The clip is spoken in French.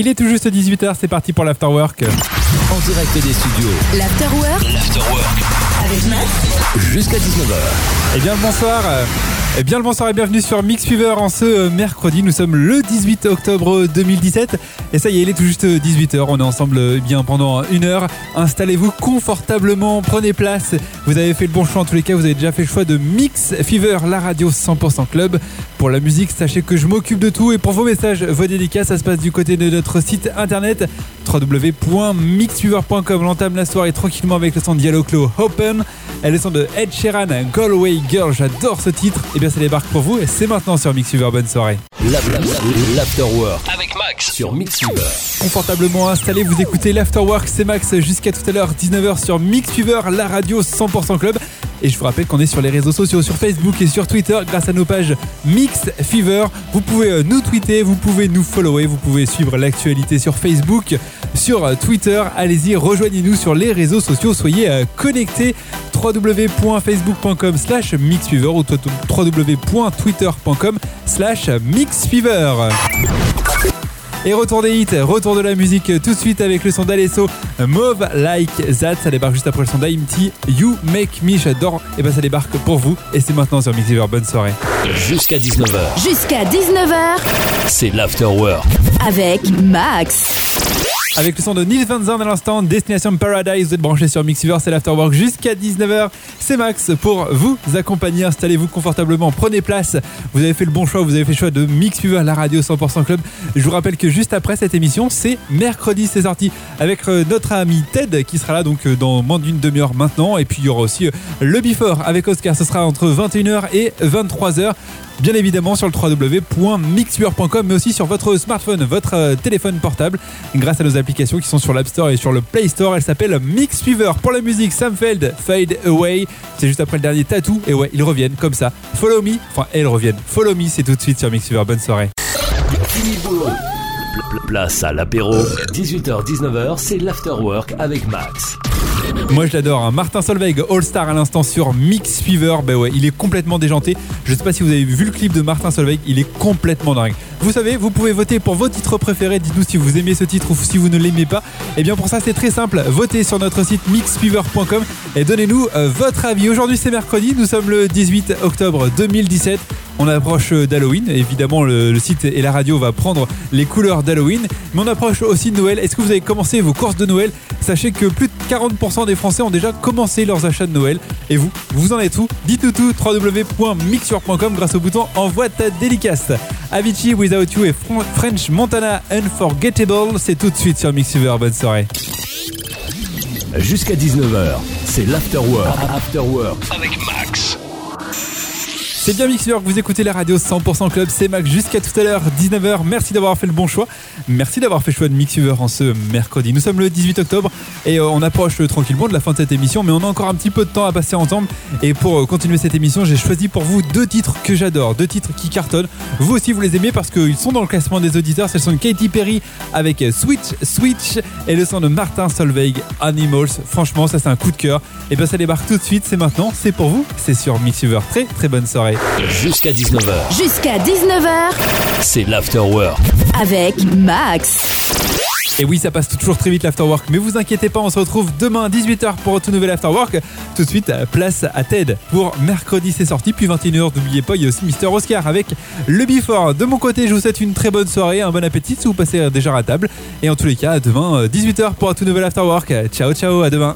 Il est tout juste 18h, c'est parti pour l'afterwork. En direct des studios. L'Afterwork L'Afterwork. avec Max. Jusqu'à 19h. Eh bien bonsoir. Eh bien le bonsoir et bienvenue sur Mix Fever en ce euh, mercredi. Nous sommes le 18 octobre 2017 et ça y est, il est tout juste 18h. On est ensemble euh, eh bien pendant une heure. Installez-vous confortablement, prenez place. Vous avez fait le bon choix en tous les cas. Vous avez déjà fait le choix de Mix Fever, la radio 100% club. Pour la musique, sachez que je m'occupe de tout et pour vos messages, vos dédicaces, ça se passe du côté de notre site internet www.mixfever.com. L'entame la soirée tranquillement avec le son de Yellow Claw Open et le son de Ed Sheeran, Galway Girl. J'adore ce titre. Et bien ça débarque pour vous et c'est maintenant sur Mix Fever. Bonne soirée. La- la- la- L'Afterwork. Avec Max. Sur Mix Fever. Confortablement installé, vous écoutez l'Afterwork, c'est Max jusqu'à tout à l'heure 19h sur Mix Fever, la radio 100% club. Et je vous rappelle qu'on est sur les réseaux sociaux, sur Facebook et sur Twitter grâce à nos pages Mix Fever. Vous pouvez euh, nous tweeter, vous pouvez nous follower, vous pouvez suivre l'actualité sur Facebook, sur euh, Twitter. Allez-y, rejoignez-nous sur les réseaux sociaux, soyez euh, connectés www.facebook.com slash mixfever ou www.twitter.com slash mixfever. Et retour des hits, retour de la musique tout de suite avec le son d'Alesso Mauve Like That. Ça débarque juste après le son d'Aimti You Make Me. J'adore. Et ben ça débarque pour vous. Et c'est maintenant sur Mixiver. Bonne soirée. Jusqu'à 19h. Jusqu'à 19h C'est l'Afterwork. avec Max. Avec le son de Nils Van Zandt à l'instant, Destination Paradise. Vous êtes branchés sur Mixiver, c'est l'Afterwork jusqu'à 19h. C'est Max pour vous accompagner. Installez-vous confortablement, prenez place. Vous avez fait le bon choix, vous avez fait le choix de Mixiver, la radio 100% club. Je vous rappelle que juste après cette émission, c'est mercredi, c'est sorti avec euh, notre ami Ted qui sera là donc euh, dans moins d'une demi-heure maintenant. Et puis il y aura aussi euh, le Before avec Oscar. Ce sera entre 21h et 23h. Bien évidemment sur le www.mixfever.com mais aussi sur votre smartphone, votre euh, téléphone portable grâce à nos applications qui sont sur l'App Store et sur le Play Store. Elle s'appelle Mix Fever. Pour la musique, Sam Feld, Fade Away. C'est juste après le dernier tatou. Et ouais, ils reviennent comme ça. Follow me. Enfin, elles reviennent. Follow me, c'est tout de suite sur Mix Fever. Bonne soirée. Place à l'apéro. 18h-19h, c'est l'Afterwork avec Max. Moi je l'adore, hein. Martin Solveig, All Star à l'instant sur Mix Fever. Bah ouais, il est complètement déjanté. Je sais pas si vous avez vu le clip de Martin Solveig, il est complètement dingue. Vous savez, vous pouvez voter pour vos titres préférés. Dites-nous si vous aimez ce titre ou si vous ne l'aimez pas. Et bien pour ça, c'est très simple. Votez sur notre site mixfever.com et donnez-nous euh, votre avis. Aujourd'hui, c'est mercredi. Nous sommes le 18 octobre 2017. On approche d'Halloween. Évidemment, le, le site et la radio va prendre les couleurs d'Halloween. Mais on approche aussi de Noël. Est-ce que vous avez commencé vos courses de Noël? Sachez que plus de 40% des Français ont déjà commencé leurs achats de Noël. Et vous, vous en êtes où? Dites-nous tout. www.mixur.com grâce au bouton Envoie ta dédicace. Avicii Without You et French Montana Unforgettable. C'est tout de suite sur Mixuver. Bonne soirée. Jusqu'à 19h, c'est l'Afterwork. Afterwork. Avec Max. C'est bien Mixer que vous écoutez la radio 100% Club, c'est Max jusqu'à tout à l'heure 19h. Merci d'avoir fait le bon choix. Merci d'avoir fait le choix de Mixer en ce mercredi. Nous sommes le 18 octobre et euh, on approche tranquillement de la fin de cette émission, mais on a encore un petit peu de temps à passer ensemble. Et pour euh, continuer cette émission, j'ai choisi pour vous deux titres que j'adore, deux titres qui cartonnent. Vous aussi vous les aimez parce qu'ils sont dans le classement des auditeurs. C'est le son de Katy Perry avec euh, Switch Switch et le son de Martin Solveig Animals. Franchement, ça c'est un coup de cœur. Et bien ça débarque tout de suite, c'est maintenant, c'est pour vous, c'est sur Mixer. Très très bonne soirée. Jusqu'à 19h, Jusqu'à 19h c'est l'Afterwork. avec Max. Et oui, ça passe toujours très vite l'afterwork, mais vous inquiétez pas, on se retrouve demain 18h pour un tout nouvel afterwork. Tout de suite, place à Ted pour mercredi, c'est sorti, puis 21h, n'oubliez pas, il y a aussi Mister Oscar avec le Before. De mon côté, je vous souhaite une très bonne soirée, un bon appétit si vous passez déjà à table. Et en tous les cas, à demain 18h pour un tout nouvel afterwork. Ciao, ciao, à demain.